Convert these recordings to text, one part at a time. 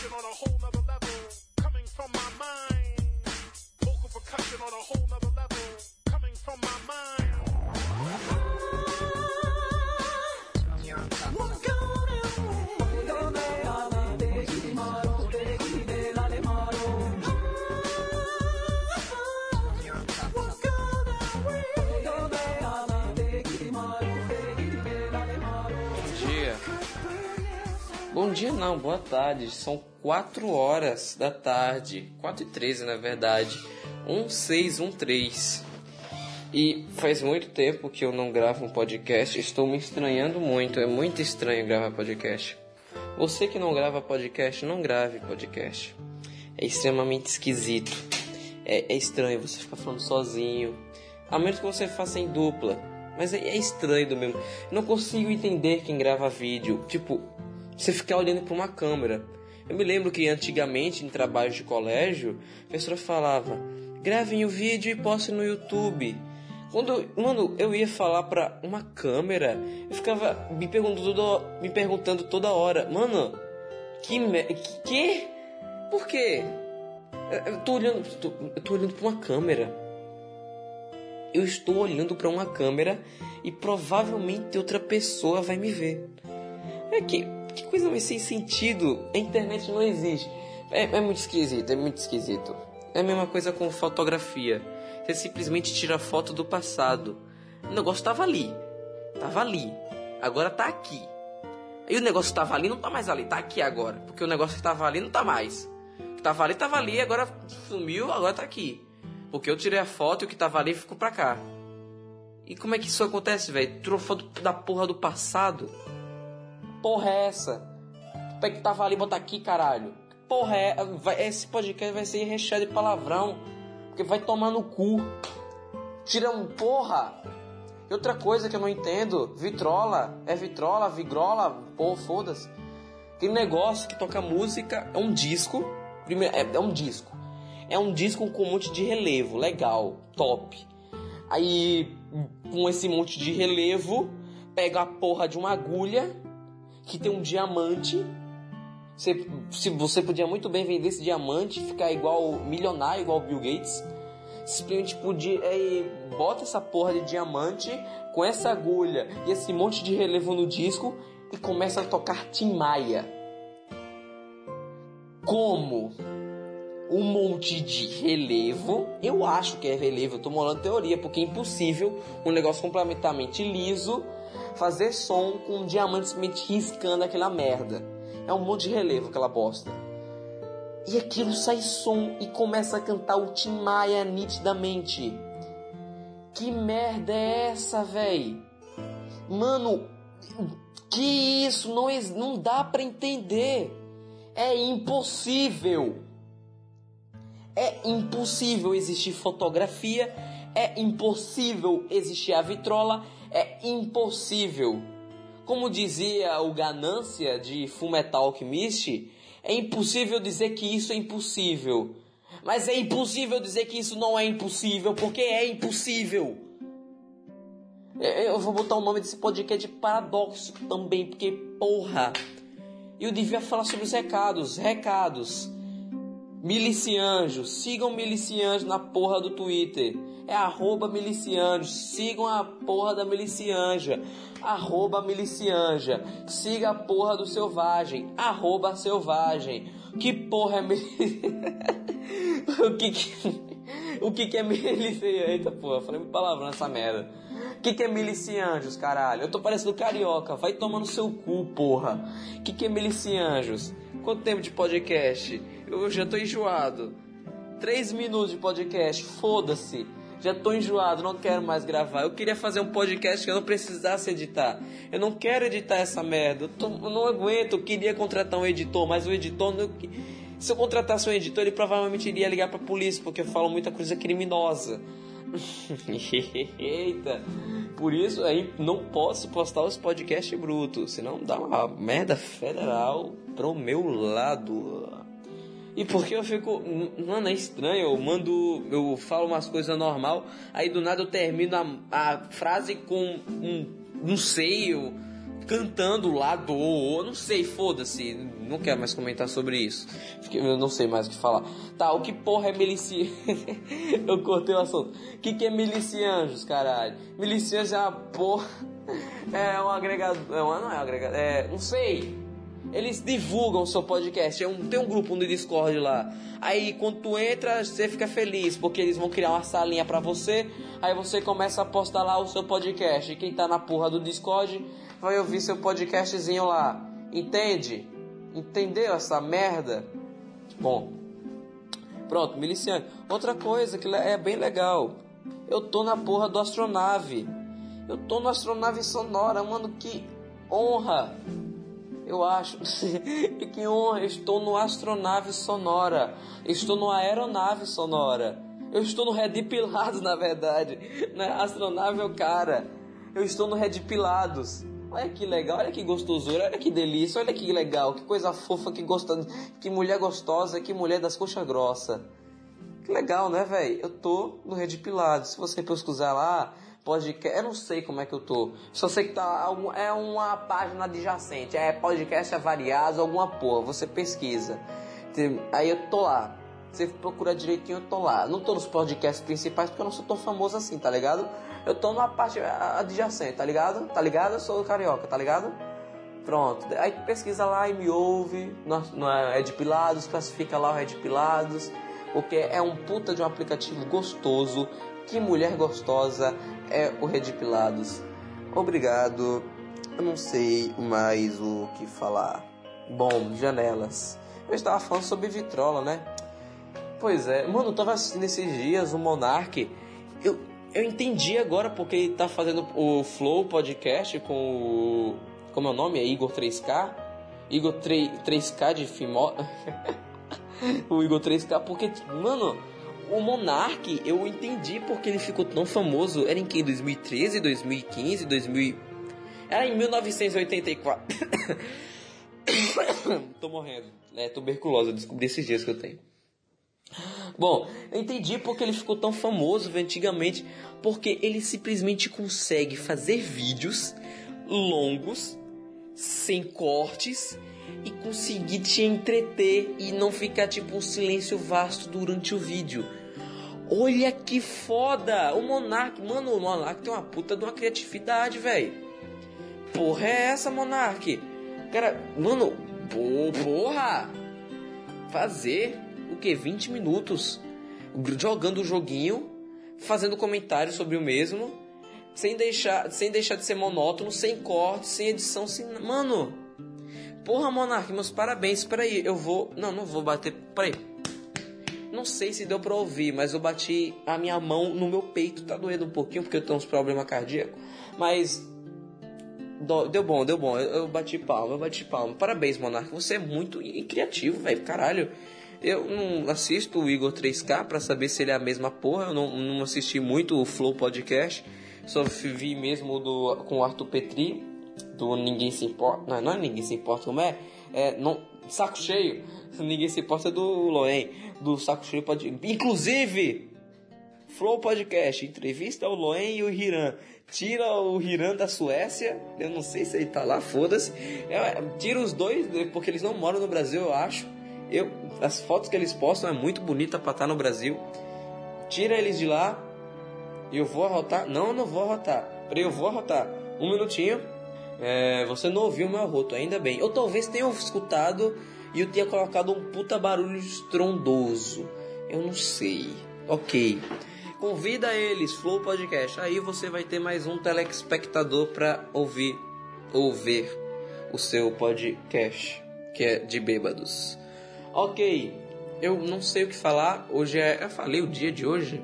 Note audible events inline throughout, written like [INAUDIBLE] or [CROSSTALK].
percussion on a whole nother level, coming from my mind. Vocal percussion on a whole nother Bom dia não, boa tarde. São 4 horas da tarde. 4 e 13 na verdade. 1613. E faz muito tempo que eu não gravo um podcast. Estou me estranhando muito. É muito estranho gravar podcast. Você que não grava podcast, não grave podcast. É extremamente esquisito. É, é estranho você ficar falando sozinho. A menos que você faça em dupla. Mas é, é estranho do mesmo. Não consigo entender quem grava vídeo. Tipo, você ficar olhando para uma câmera. Eu me lembro que antigamente, em trabalhos de colégio, a professora falava: gravem o vídeo e postem no YouTube. Quando, mano, eu ia falar pra uma câmera, eu ficava me perguntando, toda- me perguntando toda hora, mano, que me, que? Por quê? Eu, eu tô olhando, tô- eu tô olhando pra uma câmera. Eu estou olhando pra uma câmera e provavelmente outra pessoa vai me ver. É que, que coisa mais sem sentido. A internet não existe. É, é muito esquisito, é muito esquisito. É a mesma coisa com fotografia. Você simplesmente tira foto do passado. O negócio tava ali. Tava ali. Agora tá aqui. E o negócio tava ali não tá mais ali, tá aqui agora. Porque o negócio que tava ali não tá mais. O que tava ali tava ali, agora sumiu, agora tá aqui. Porque eu tirei a foto e o que tava ali ficou pra cá. E como é que isso acontece, velho? Tirou foto da porra do passado? Porra é essa? Tu pega que tava ali e bota aqui, caralho. Que Porra é. Vai, esse podcast vai ser recheado de palavrão. Porque vai tomar no cu. Tira um porra. E outra coisa que eu não entendo: vitrola. É vitrola, vigrola, porra, foda-se. Aquele negócio que toca música é um disco. Primeiro, é, é um disco. É um disco com um monte de relevo, legal, top. Aí, com esse monte de relevo, pega a porra de uma agulha que tem um diamante. Você, se você podia muito bem vender esse diamante, ficar igual milionário, igual Bill Gates. Simplesmente podia, é, bota essa porra de diamante com essa agulha e esse monte de relevo no disco e começa a tocar Tim Maia. Como? um monte de relevo. Eu acho que é relevo, eu tô molando teoria, porque é impossível um negócio completamente liso fazer som com um diamante simplesmente riscando aquela merda. É um monte de relevo aquela bosta. E aquilo sai som e começa a cantar o Tim Maia nitidamente. Que merda é essa, véi? Mano, que isso? Não, não dá pra entender. É impossível. É impossível existir fotografia, é impossível existir a vitrola, é impossível. Como dizia o Ganância de Fullmetal Alchemist, é impossível dizer que isso é impossível. Mas é impossível dizer que isso não é impossível, porque é impossível. É, Eu vou botar o nome desse podcast de paradoxo também, porque porra. Eu devia falar sobre os recados, recados. Milicianjos, sigam Milicianjos na porra do Twitter. É arroba Milicianjos, sigam a porra da Milicianja. Arroba Milicianja. Siga a porra do Selvagem, arroba Selvagem. Que porra é. [LAUGHS] O que que... O que que é milicianjos? Eita porra, falei palavrão nessa merda. O que que é milicianjos, caralho? Eu tô parecendo carioca, vai tomar no seu cu, porra. O que que é milicianjos? Quanto tempo de podcast? Eu já tô enjoado. Três minutos de podcast, foda-se. Já tô enjoado, não quero mais gravar. Eu queria fazer um podcast que eu não precisasse editar. Eu não quero editar essa merda. Eu, tô- eu não aguento. Eu queria contratar um editor, mas o editor não. Se eu contratasse um editor, ele provavelmente iria ligar pra polícia, porque eu falo muita coisa criminosa. [LAUGHS] Eita! Por isso aí não posso postar os podcasts brutos, senão dá uma merda federal pro meu lado. E porque eu fico. Mano, é estranho. Eu mando. Eu falo umas coisas normal. Aí do nada eu termino a, a frase com um. Não sei. eu- cantando lá do. Não sei, foda-se. Não quero mais comentar sobre isso. Eu não sei mais o que falar. Tá, o que porra é miliciano? [LAUGHS] eu cortei o assunto. O que, que é milicianjos, caralho? Milicianjos é uma porra. [LAUGHS] É um agregador. É uma, não é um agregador. É. Não sei. Eles divulgam o seu podcast. É um, tem um grupo no Discord lá. Aí quando tu entra, você fica feliz, porque eles vão criar uma salinha pra você. Aí você começa a postar lá o seu podcast. E quem tá na porra do Discord vai ouvir seu podcastzinho lá. Entende? Entendeu essa merda? Bom. Pronto, miliciano. Outra coisa que é bem legal. Eu tô na porra do astronave. Eu tô no astronave sonora, mano, que honra eu acho. que honra, estou no astronave sonora. Estou no aeronave sonora. Eu estou no Red Pilados, [LAUGHS] na verdade. Né? Astronave é o cara. Eu estou no Red Pilados. Olha que legal, olha que gostosura, olha que delícia, olha que legal, que coisa fofa, que gostosa, que mulher gostosa, que mulher das coxas grossa. Que legal, né, velho? Eu tô no Red Pilados. Se você pesquisar lá, podcast. Eu não sei como é que eu tô. Só sei que tá. É uma página adjacente. É podcast avariados, alguma porra. Você pesquisa. Aí eu tô lá. Você procura direitinho, eu tô lá. Não tô nos podcasts principais porque eu não sou tão famoso assim, tá ligado? Eu tô numa parte adjacente, tá ligado? Tá ligado? Eu sou carioca, tá ligado? Pronto. Aí pesquisa lá e me ouve. No, no Ed Pilados, classifica lá o Red Pilados. Porque é um puta de um aplicativo gostoso. Que mulher gostosa é o Red Pilados. Obrigado. Eu não sei mais o que falar. Bom, janelas. Eu estava falando sobre vitrola, né? Pois é, mano, eu tava assistindo esses dias o Monark. Eu, eu entendi agora porque ele tá fazendo o Flow podcast com o. Como é o nome? É Igor 3K? Igor 3, 3K de Fimo. [LAUGHS] [LAUGHS] o Igor 3K, porque, mano, o Monark, eu entendi porque ele ficou tão famoso. Era em que? 2013, 2015, 2000. Era em 1984. [COUGHS] Tô morrendo. É tuberculose, eu descobri esses dias que eu tenho. Bom, eu entendi porque ele ficou tão famoso antigamente. Porque ele simplesmente consegue fazer vídeos longos, sem cortes, e conseguir te entreter e não ficar tipo um silêncio vasto durante o vídeo. Olha que foda! O Monark, mano, o Monark tem uma puta de uma criatividade, velho. Porra é essa, Monark? Cara, mano, porra! Fazer o que? 20 minutos jogando o joguinho, fazendo comentários sobre o mesmo, sem deixar, sem deixar de ser monótono, sem corte, sem edição, sem. Mano! Porra, Monark, meus parabéns. Peraí, eu vou. Não, não vou bater. Peraí. Não sei se deu pra ouvir, mas eu bati a minha mão no meu peito. Tá doendo um pouquinho porque eu tenho uns problemas cardíacos. Mas. Deu bom, deu bom. Eu, bati palma, eu bati palma. Parabéns, Monarca. Você é muito criativo, velho. Caralho. Eu não assisto o Igor 3K pra saber se ele é a mesma porra. Eu não, não assisti muito o Flow Podcast. Só vi mesmo do, com o Arthur Petri. Do Ninguém Se Importa. Não, não é Ninguém Se Importa, como é? É. Não, saco cheio. [LAUGHS] Ninguém se importa do Loen, do saco cheio pode. Inclusive, Flow Podcast, entrevista o Loen e o Hiran. Tira o Hiran da Suécia, eu não sei se ele tá lá, foda-se. É, tira os dois, porque eles não moram no Brasil, eu acho. Eu, as fotos que eles postam é muito bonita pra estar tá no Brasil. Tira eles de lá eu vou arrotar. Não, eu não vou arrotar. Peraí, eu vou arrotar. Um minutinho. É, você não ouviu meu arroto, ainda bem. Eu talvez tenha escutado e eu tinha colocado um puta barulho estrondoso. Eu não sei. Ok. Convida eles, Flow Podcast. Aí você vai ter mais um telespectador para ouvir ou ver o seu podcast, que é de bêbados. Ok. Eu não sei o que falar. Hoje é. Eu falei o dia de hoje?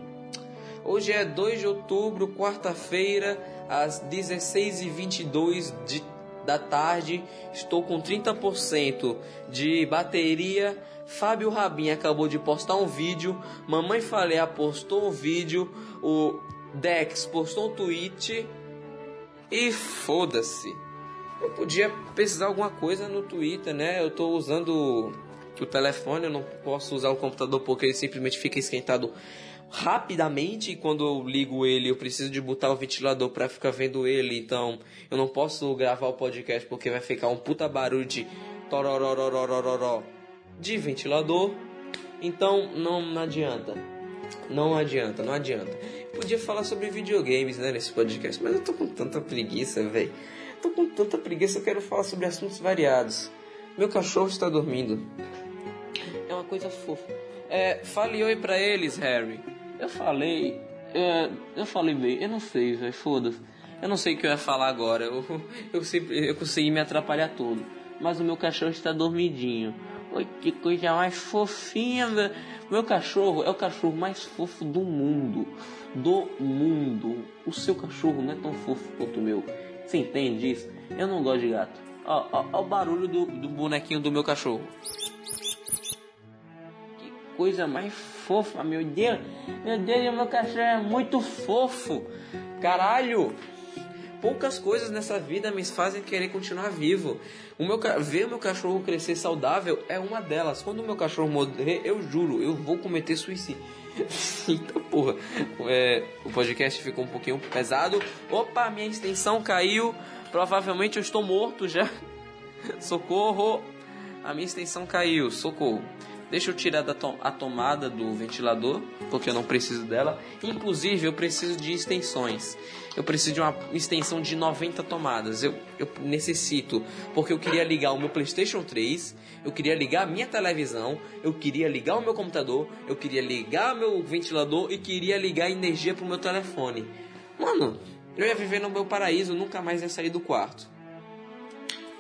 Hoje é 2 de outubro, quarta-feira às 16h22 de, da tarde. Estou com 30% de bateria. Fábio Rabin acabou de postar um vídeo. Mamãe Falea postou um vídeo. O Dex postou um tweet. E foda-se. Eu podia pesquisar alguma coisa no Twitter, né? Eu estou usando o telefone, eu não posso usar o computador porque ele simplesmente fica esquentado rapidamente quando eu ligo ele, eu preciso de botar o ventilador para ficar vendo ele, então eu não posso gravar o podcast porque vai ficar um puta barulho de tororororororó de ventilador. Então não, não adianta. Não adianta, não adianta. Podia falar sobre videogames, né, nesse podcast, mas eu tô com tanta preguiça, velho. Tô com tanta preguiça, eu quero falar sobre assuntos variados. Meu cachorro está dormindo. É uma coisa fofa. É, fale oi pra eles, Harry. Eu falei. É, eu falei bem, eu não sei, velho, foda-se. Eu não sei o que eu ia falar agora. Eu, eu, sempre, eu consegui me atrapalhar todo. Mas o meu cachorro está dormidinho. Oi, que coisa mais fofinha, velho. Meu cachorro é o cachorro mais fofo do mundo. Do mundo. O seu cachorro não é tão fofo quanto o meu. Você entende isso? Eu não gosto de gato. Ó, ó, ó o barulho do, do bonequinho do meu cachorro coisa mais fofa, meu Deus. Meu Deus, meu cachorro é muito fofo. Caralho. Poucas coisas nessa vida me fazem querer continuar vivo. O meu ver o meu cachorro crescer saudável é uma delas. Quando o meu cachorro morrer, eu juro, eu vou cometer suicídio. [LAUGHS] Eita porra. É, o podcast ficou um pouquinho pesado. Opa, minha extensão caiu. Provavelmente eu estou morto já. [LAUGHS] Socorro. A minha extensão caiu. Socorro. Deixa eu tirar to a tomada do ventilador, porque eu não preciso dela. Inclusive, eu preciso de extensões. Eu preciso de uma extensão de 90 tomadas. Eu, eu necessito, porque eu queria ligar o meu PlayStation 3, eu queria ligar a minha televisão, eu queria ligar o meu computador, eu queria ligar meu ventilador e queria ligar energia pro meu telefone. Mano, eu ia viver no meu paraíso, nunca mais ia sair do quarto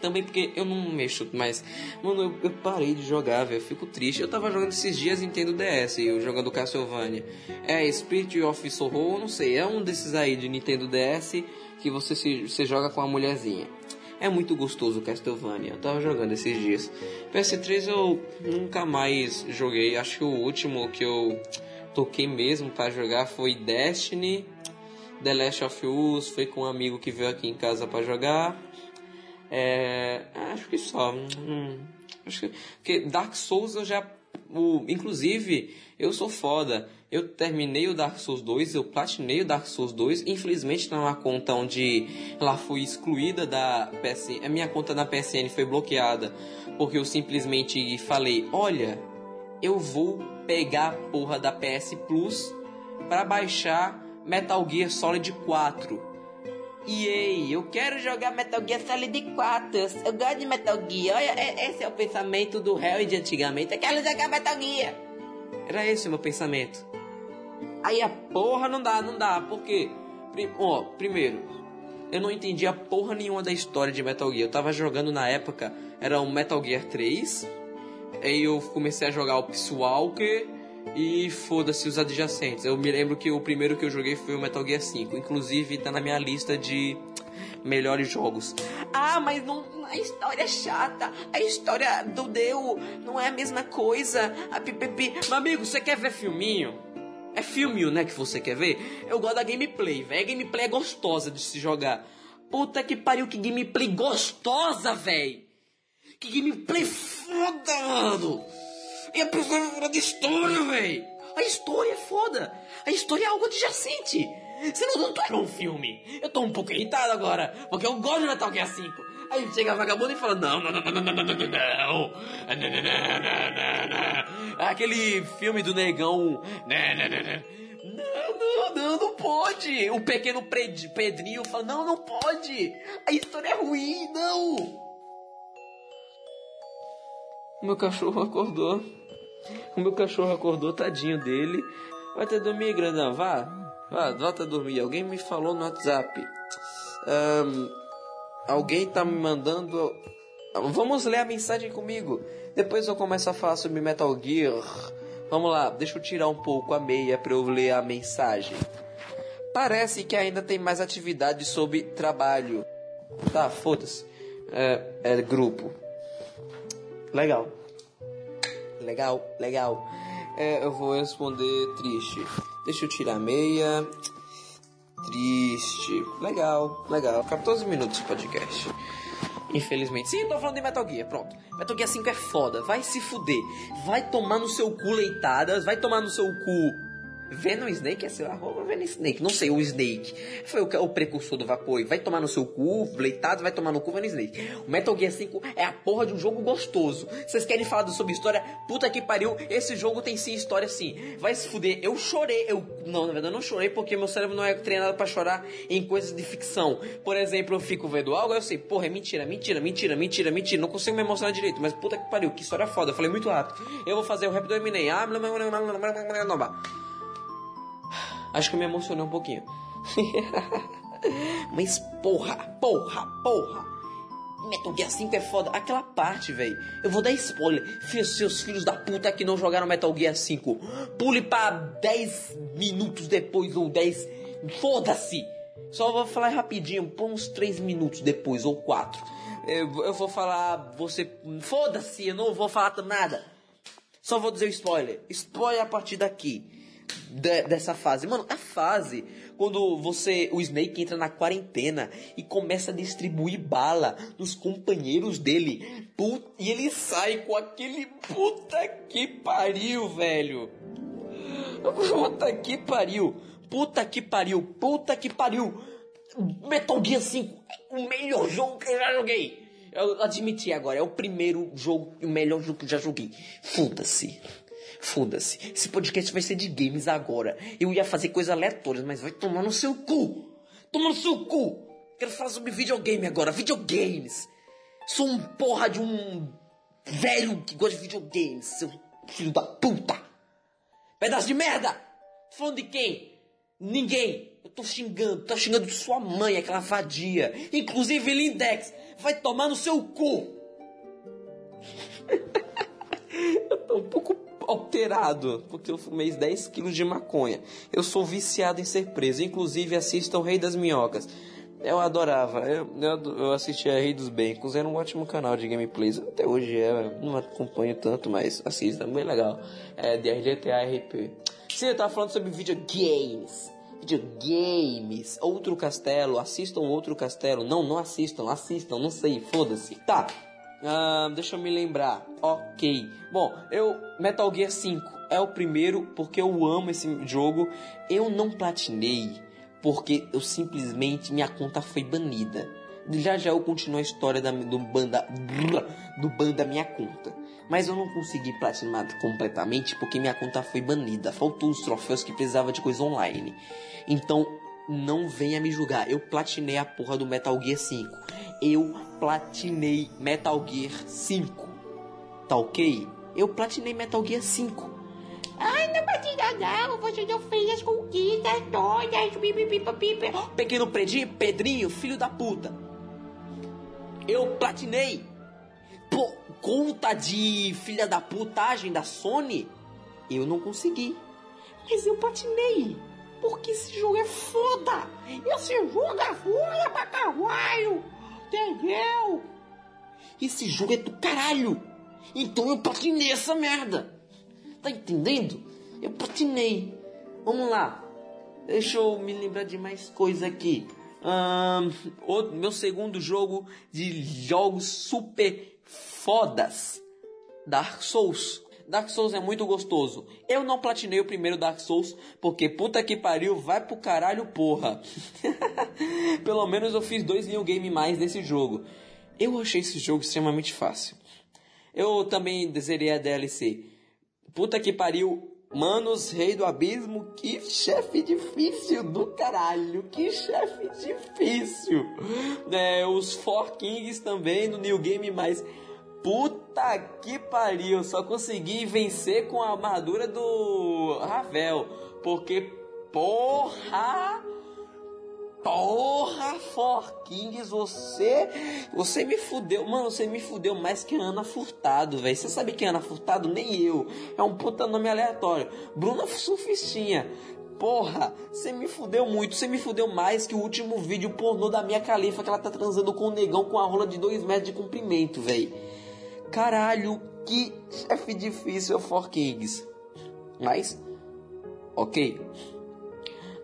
também porque eu não mexo mais. Mano, eu, eu parei de jogar, velho. Fico triste. Eu tava jogando esses dias Nintendo DS, eu jogando Castlevania. É Spirit of Sorrow, não sei. É um desses aí de Nintendo DS que você, se, você joga com a mulherzinha. É muito gostoso o Castlevania. Eu tava jogando esses dias. PS3 eu nunca mais joguei. Acho que o último que eu toquei mesmo para jogar foi Destiny. The Last of Us foi com um amigo que veio aqui em casa para jogar. É, acho que só. Hum, acho que, porque Dark Souls eu já. O, inclusive, eu sou foda. Eu terminei o Dark Souls 2, eu platinei o Dark Souls 2. Infelizmente, não é uma conta onde ela foi excluída da PSN. A minha conta na PSN foi bloqueada. Porque eu simplesmente falei: Olha, eu vou pegar a porra da PS Plus para baixar Metal Gear Solid 4 EA, eu quero jogar Metal Gear Solid 4. Eu gosto de Metal Gear. Olha, é, esse é o pensamento do Harry de antigamente. Eu quero jogar Metal Gear. Era esse o meu pensamento. Aí a porra não dá, não dá. Por quê? Ó, primeiro, eu não entendi a porra nenhuma da história de Metal Gear. Eu tava jogando na época, era um Metal Gear 3. Aí eu comecei a jogar o Peace Walker e foda-se os adjacentes. Eu me lembro que o primeiro que eu joguei foi o Metal Gear 5. Inclusive tá na minha lista de melhores jogos. Ah, mas não, a história é chata. A história do Deu não é a mesma coisa. A pipipi. Meu amigo, você quer ver filminho? É filminho, né, que você quer ver? Eu gosto da gameplay, velho. A gameplay é gostosa de se jogar. Puta que pariu, que gameplay gostosa, velho. Que gameplay foda, mano. E a pessoa vai falar de história, velho. A história é foda. A história é algo adjacente. Senão não era um filme. Eu tô um pouco irritado agora, porque eu gosto de Metal Gear 5. Aí chega a vagabundo e fala: Não, não, não, não, não, não, não, não, não, não, não, Aquele filme do negão. Não, não, não, não pode. O pequeno Pedrinho fala: Não, não pode. A história é ruim, não. Meu cachorro acordou. O meu cachorro acordou, tadinho dele. Vai até dormir, grandão, vá. Vá, volta a dormir. Alguém me falou no WhatsApp. Um, alguém tá me mandando. Vamos ler a mensagem comigo. Depois eu começo a falar sobre Metal Gear. Vamos lá, deixa eu tirar um pouco a meia para eu ler a mensagem. Parece que ainda tem mais atividade sobre trabalho. Tá, foda-se. É, é grupo. Legal legal, legal. É, eu vou responder triste. Deixa eu tirar meia. Triste. Legal, legal. 14 minutos de podcast. Infelizmente. Sim, tô falando de Metal Gear, pronto. Metal Gear 5 é foda. Vai se fuder. Vai tomar no seu cu leitadas. Vai tomar no seu cu. Venom Snake é seu arroba Venom Snake. Não sei, o Snake. Foi o, o precursor do vapor. Vai tomar no seu cu, Bleitado vai tomar no cu Venom Snake. O Metal Gear 5 é a porra de um jogo gostoso. Vocês querem falar sobre história? Puta que pariu, esse jogo tem sim história sim. Vai se fuder. Eu chorei. Eu, não, na verdade eu não chorei porque meu cérebro não é treinado para chorar em coisas de ficção. Por exemplo, eu fico vendo algo, eu sei, porra, é mentira, mentira, mentira, mentira, mentira. Não consigo me emocionar direito, mas puta que pariu, que história foda. Eu falei muito rápido. Eu vou fazer o rap do Eminem. Ah, blá, blá, blá, blá, blá, blá, blá, blá. Acho que eu me emocionei um pouquinho. [LAUGHS] Mas porra, porra, porra. Metal Gear 5 é foda. Aquela parte, velho. Eu vou dar spoiler. Fiz seus filhos da puta que não jogaram Metal Gear 5. Pule pra 10 minutos depois ou 10. Foda-se. Só vou falar rapidinho, por uns 3 minutos depois ou 4. Eu, eu vou falar. Você. Foda-se, eu não vou falar nada. Só vou dizer o spoiler. Spoiler a partir daqui de, dessa fase. Mano, a fase quando você, o Snake entra na quarentena e começa a distribuir bala nos companheiros dele. E ele sai com aquele puta que pariu, velho. [LAUGHS] Puta que pariu. Puta que pariu. Puta que pariu. Metal Gear 5 é o melhor jogo que eu já joguei. Eu admiti agora, é o primeiro jogo, o melhor jogo que eu já joguei. Foda-se. Foda-se. Esse podcast vai ser de games agora. Eu ia fazer coisas aleatórias, mas vai tomar no seu cu. Toma no seu cu. Quero falar sobre videogame agora. Videogames. Sou um porra de um velho que gosta de videogames. Seu filho da puta. Pedaço de merda. Falando de quem? Ninguém. Eu tô xingando. Tô xingando sua mãe, aquela vadia. Inclusive Lindex. Vai tomar no seu cu. [LAUGHS] eu tô um pouco alterado, porque eu fumei 10 quilos de maconha. Eu sou viciado em ser preso. Inclusive, assista o Rei das Minhocas. Eu adorava, eu, eu, eu assistia Rei dos Bacons, era um ótimo canal de gameplays. Até hoje é, não acompanho tanto, mas assista, bem legal. É de GTA RP. Sim, eu tava falando sobre videogames. Videogames, outro castelo, assistam outro castelo. Não, não assistam, assistam, não sei, foda-se. Tá, ah, deixa eu me lembrar. Ok. Bom, eu. Metal Gear 5 é o primeiro porque eu amo esse jogo. Eu não platinei porque eu simplesmente. Minha conta foi banida. Já já eu continuo a história da, do banda. Do banda minha conta. Mas eu não consegui platinar completamente porque minha conta foi banida. Faltou os troféus que precisava de coisa online. Então, não venha me julgar. Eu platinei a porra do Metal Gear 5. Eu platinei Metal Gear 5. Tá ok? Eu platinei Metal Gear 5. Ai, não platina não, você não fez as conquistas todas. Pipi, Pequeno Pedrinho, Pedrinho, filho da puta. Eu platinei. Por conta de filha da putagem da Sony, eu não consegui. Mas eu platinei. Porque esse jogo é foda. Esse jogo é foda pra caralho. Entendeu? Esse jogo é do caralho. Então eu patinei essa merda. Tá entendendo? Eu patinei. Vamos lá. Deixa eu me lembrar de mais coisa aqui. Um, o meu segundo jogo de jogos super fodas. Dark Souls. Dark Souls é muito gostoso. Eu não platinei o primeiro Dark Souls porque puta que pariu, vai pro caralho, porra. [LAUGHS] Pelo menos eu fiz dois new game mais desse jogo. Eu achei esse jogo extremamente fácil. Eu também zerei a DLC. Puta que pariu, Manos, Rei do Abismo, que chefe difícil do caralho, que chefe difícil. É, os Four Kings também no New Game mais Puta que pariu, só consegui vencer com a armadura do Ravel, porque porra, porra, Forkings, você, você me fudeu, mano, você me fudeu mais que Ana Furtado, velho. Você sabe quem é Ana Furtado? Nem eu. É um puta nome aleatório. Bruna Surfistinha. Porra, você me fudeu muito, você me fudeu mais que o último vídeo pornô da minha califa que ela tá transando com um negão com a rola de 2 metros de comprimento, velho. Caralho, que chefe difícil é o Four Kings. Mas, ok.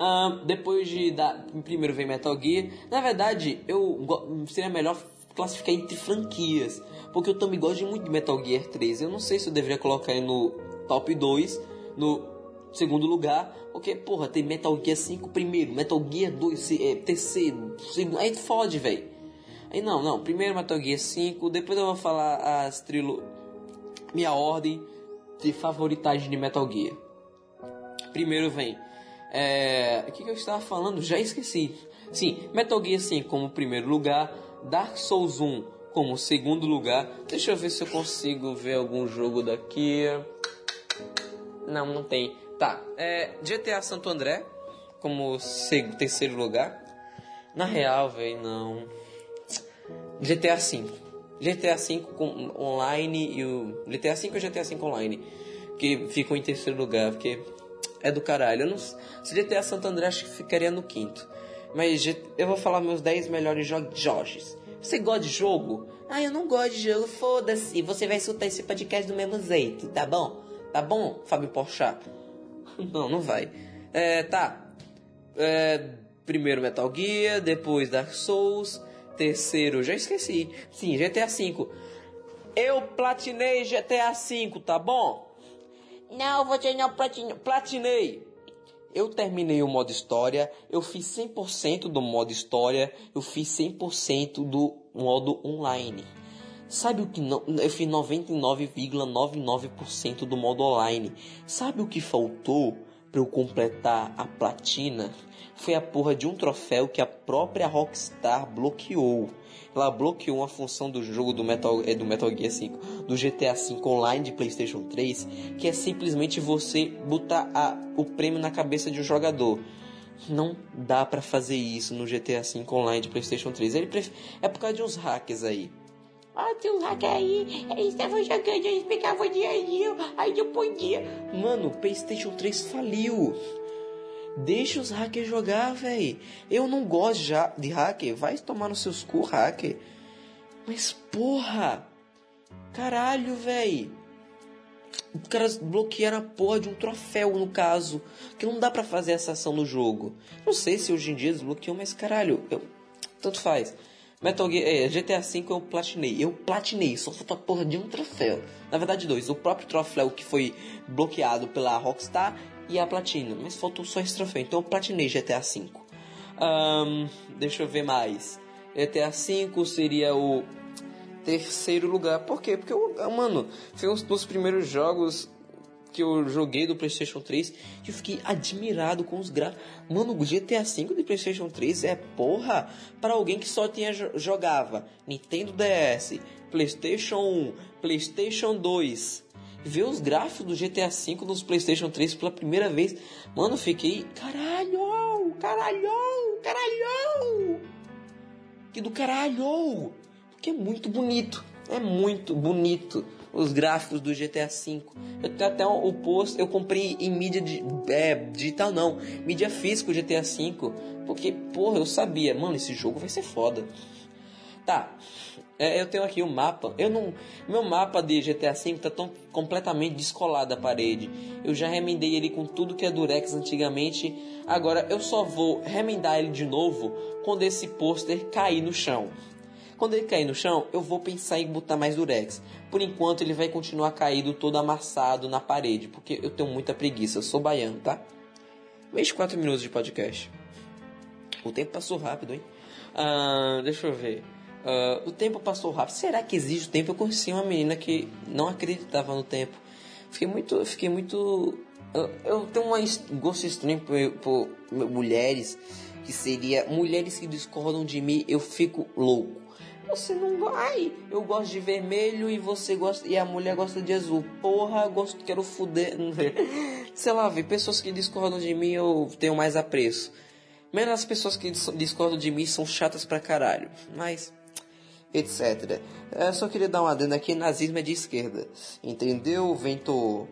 Um, depois de dar. Primeiro vem Metal Gear. Na verdade, eu seria melhor classificar entre franquias. Porque eu também gosto muito de Metal Gear 3. Eu não sei se eu deveria colocar ele no top 2, no segundo lugar, porque, porra, tem Metal Gear 5 primeiro, Metal Gear 2 se- é, terceiro, segundo, aí fode, velho. Aí não, não, primeiro Metal Gear 5, depois eu vou falar as trilo... minha ordem de favoritagem de Metal Gear. Primeiro vem. É... O que, que eu estava falando? Já esqueci. Sim, Metal Gear 5 como primeiro lugar. Dark Souls 1 como segundo lugar. Deixa eu ver se eu consigo ver algum jogo daqui. Não, não tem. Tá, é GTA Santo André como terceiro lugar. Na real, velho, não. GTA V. GTA V online e o. GTA V ou GTA V online? Que ficou em terceiro lugar, porque é do caralho. Eu não... Se GTA Santo André acho que ficaria no quinto. Mas eu vou falar meus 10 melhores jo- jogos. Você gosta de jogo? Ah, eu não gosto de jogo, foda-se. Você vai escutar esse podcast do mesmo jeito, tá bom? Tá bom, Fábio Porchat? [LAUGHS] Não, não vai. É, tá. É, primeiro Metal Gear, depois Dark Souls, terceiro, já esqueci. Sim, GTA V. Eu platinei GTA V, tá bom? Não, você não platina. Platinei. Eu terminei o modo história, eu fiz 100% do modo história, eu fiz 100% do modo online. Sabe o que não, eu fiz 99,99% do modo online. Sabe o que faltou para eu completar a platina? Foi a porra de um troféu que a própria Rockstar bloqueou. Ela bloqueou uma função do jogo do Metal, é, do Metal Gear 5, do GTA 5 online de PlayStation 3, que é simplesmente você botar a, o prêmio na cabeça de um jogador. Não dá pra fazer isso no GTA 5 online de PlayStation 3. Ele pref... É por causa de uns hackers aí. Ah, tem um hack aí. Eles estavam jogando, eles pegavam dinheirinho, aí não podia. Mano, PlayStation 3 faliu. Deixa os hackers jogar, véi. Eu não gosto já de hacker. Vai tomar nos seus cu, hacker. Mas porra! Caralho, véi. Os caras bloquearam a porra de um troféu, no caso. Que não dá pra fazer essa ação no jogo. Não sei se hoje em dia eles bloqueiam, mas caralho, eu... tanto faz. Metal Gear, é, GTA V eu platinei. Eu platinei, só faltou a porra de um troféu. Na verdade, dois. O próprio troféu que foi bloqueado pela Rockstar e a platina. Mas faltou só esse troféu. Então eu platinei GTA V. Ahn, deixa eu ver mais. GTA V seria o terceiro lugar. Por quê? Porque, eu, mano, foi um dos primeiros jogos que eu joguei do PlayStation 3 e eu fiquei admirado com os gráficos. Mano, o GTA V de PlayStation 3 é porra para alguém que só tinha jo- jogava Nintendo DS, PlayStation 1, PlayStation 2. Ver os gráficos do GTA V nos PlayStation 3 pela primeira vez, mano, fiquei caralho, caralho, caralho. Que do caralho! Porque é muito bonito. É muito bonito os gráficos do GTA V. Eu tenho até o post, eu comprei em mídia de, é, digital não, mídia física o GTA V, porque porra, eu sabia, mano, esse jogo vai ser foda. Tá. É, eu tenho aqui o mapa. Eu não, meu mapa de GTA V tá tão completamente descolado da parede. Eu já remendei ele com tudo que é Durex antigamente. Agora eu só vou remendar ele de novo quando esse pôster cair no chão. Quando ele cair no chão, eu vou pensar em botar mais durex. Por enquanto, ele vai continuar caído todo amassado na parede, porque eu tenho muita preguiça. Eu sou baiano, tá? 24 minutos de podcast. O tempo passou rápido, hein? Ah, deixa eu ver. Ah, o tempo passou rápido. Será que existe o tempo? Eu conheci uma menina que não acreditava no tempo. Fiquei muito. Fiquei muito. Eu, eu tenho um gosto estranho por, por mulheres que seria mulheres que discordam de mim. Eu fico louco. Você não vai. Eu gosto de vermelho e você gosta e a mulher gosta de azul. Porra, gosto, quero fuder. [LAUGHS] Sei lá, pessoas que discordam de mim eu tenho mais apreço. Menos as pessoas que dis- discordam de mim são chatas pra caralho. Mas etc. Eu só queria dar uma adenda aqui, nazismo é de esquerda. Entendeu? Vento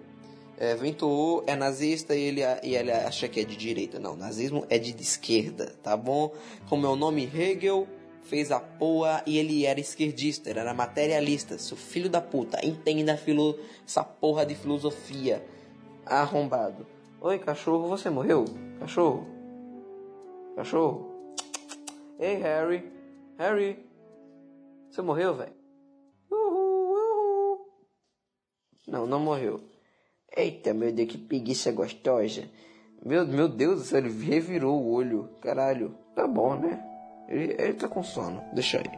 é, Vento é nazista e ele, e ele acha que é de direita. Não, nazismo é de esquerda, tá bom? Como é o nome Hegel, fez a porra e ele era esquerdista, ele era materialista. Seu filho da puta, entenda filo, essa porra de filosofia. Arrombado. Oi, cachorro, você morreu? Cachorro? Cachorro? Ei, Harry. Harry. Você morreu, velho? Uhul, uhul. Não, não morreu. Eita, meu Deus, que preguiça gostosa. Meu, meu Deus do céu, ele revirou o olho. Caralho. Tá bom, né? Ele, ele tá com sono. Deixa aí.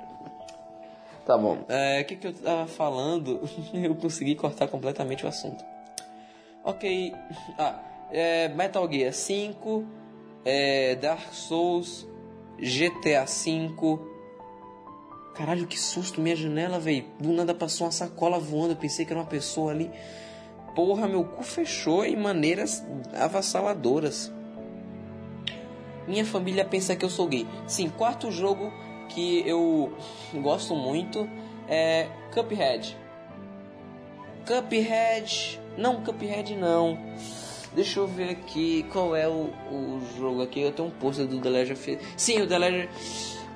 Tá bom. É, o que, que eu tava falando? [LAUGHS] eu consegui cortar completamente o assunto. Ok. Ah, é, Metal Gear 5, é, Dark Souls, GTA 5. Caralho, que susto, minha janela, velho. Do nada passou uma sacola voando, eu pensei que era uma pessoa ali. Porra, meu cu fechou em maneiras avassaladoras. Minha família pensa que eu sou gay. Sim, quarto jogo que eu gosto muito é Cuphead. Cuphead. Não, Cuphead não. Deixa eu ver aqui qual é o, o jogo aqui. Eu tenho um pôster do The Legend of... Sim, o The Legend...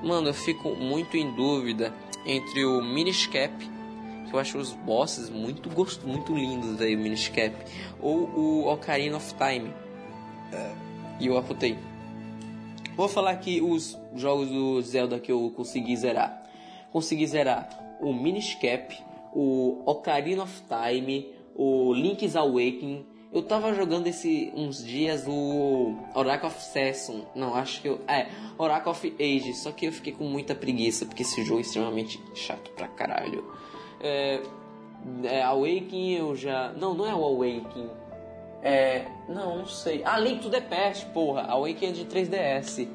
Mano, eu fico muito em dúvida entre o Minish Cap, que eu acho os bosses muito gosto, muito lindos aí, o Minish Cap, ou o Ocarina of Time. E eu aputei. Vou falar aqui os jogos do Zelda que eu consegui zerar. Consegui zerar o Minish Cap, o Ocarina of Time, o Link's Awakening. Eu tava jogando esse uns dias o Oracle of Season. Não, acho que eu. É, Oracle of Age. Só que eu fiquei com muita preguiça, porque esse jogo é extremamente chato pra caralho. É, é, Awakening eu já. Não, não é o Awakening. É. Não, não sei. Ah, Link to the Past, porra. Awakening é de 3DS.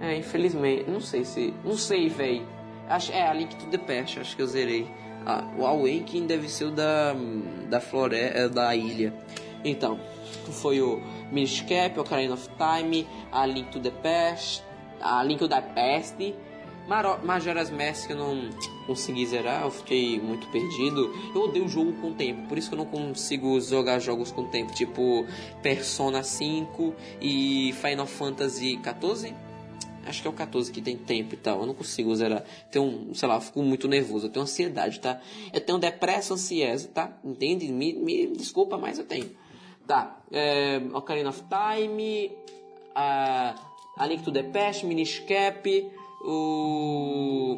É, infelizmente. Não sei se. Não sei, véi. Acho, é, a Link to the Past, acho que eu zerei. Ah, o Awakening deve ser o da. Da floresta. Da ilha. Então, foi o Minish Cap, Ocarina of Time, a Link to the Past, a Link to the Past, Maro- Majora's Mask eu não consegui zerar, eu fiquei muito perdido. Eu odeio jogo com tempo, por isso que eu não consigo jogar jogos com tempo, tipo Persona 5 e Final Fantasy 14. Acho que é o 14 que tem tempo e tal. Eu não consigo zerar. Tenho, sei lá, fico muito nervoso. Eu tenho ansiedade, tá? Eu tenho depressa ansiosa, tá? Entende? Me, me desculpa, mas eu tenho. Tá. É, Ocarina of Time. A, a Link to the Past, Minish Cap. O.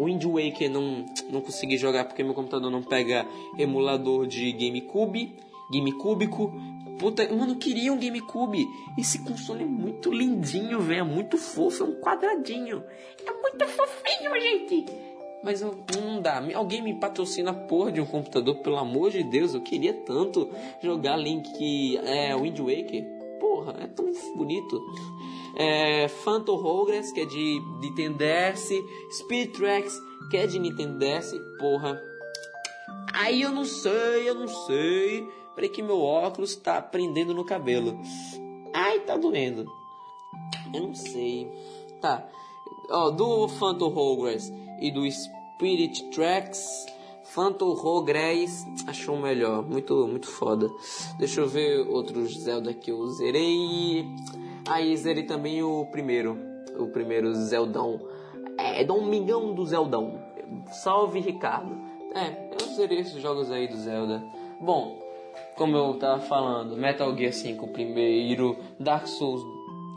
Wind Waker não, não consegui jogar porque meu computador não pega emulador de GameCube. GameCúbico. Puta, mano, queria um GameCube. Esse console é muito lindinho, velho. É muito fofo, é um quadradinho. É muito fofinho, gente. Mas eu- não dá. Alguém me patrocina a porra de um computador, pelo amor de Deus. Eu queria tanto jogar Link é, Wind Waker. Porra, é tão bonito. É, Phantom Hourglass, que é de Nintendo DS. Speed Tracks, que é de Nintendo DS. Porra. Aí eu não sei, eu não sei. Peraí que meu óculos tá prendendo no cabelo. Ai, tá doendo. Eu não sei. Tá. Ó, do Phantom Hourglass e do Spirit Tracks, Phantom Hourglass achou melhor. Muito, muito foda. Deixa eu ver outros Zelda que eu zerei. Aí zerei também o primeiro. O primeiro Zeldão. É, Domingão do Zeldão. Salve, Ricardo. É, eu zerei esses jogos aí do Zelda. Bom, como eu tava falando, Metal Gear 5 o primeiro, Dark Souls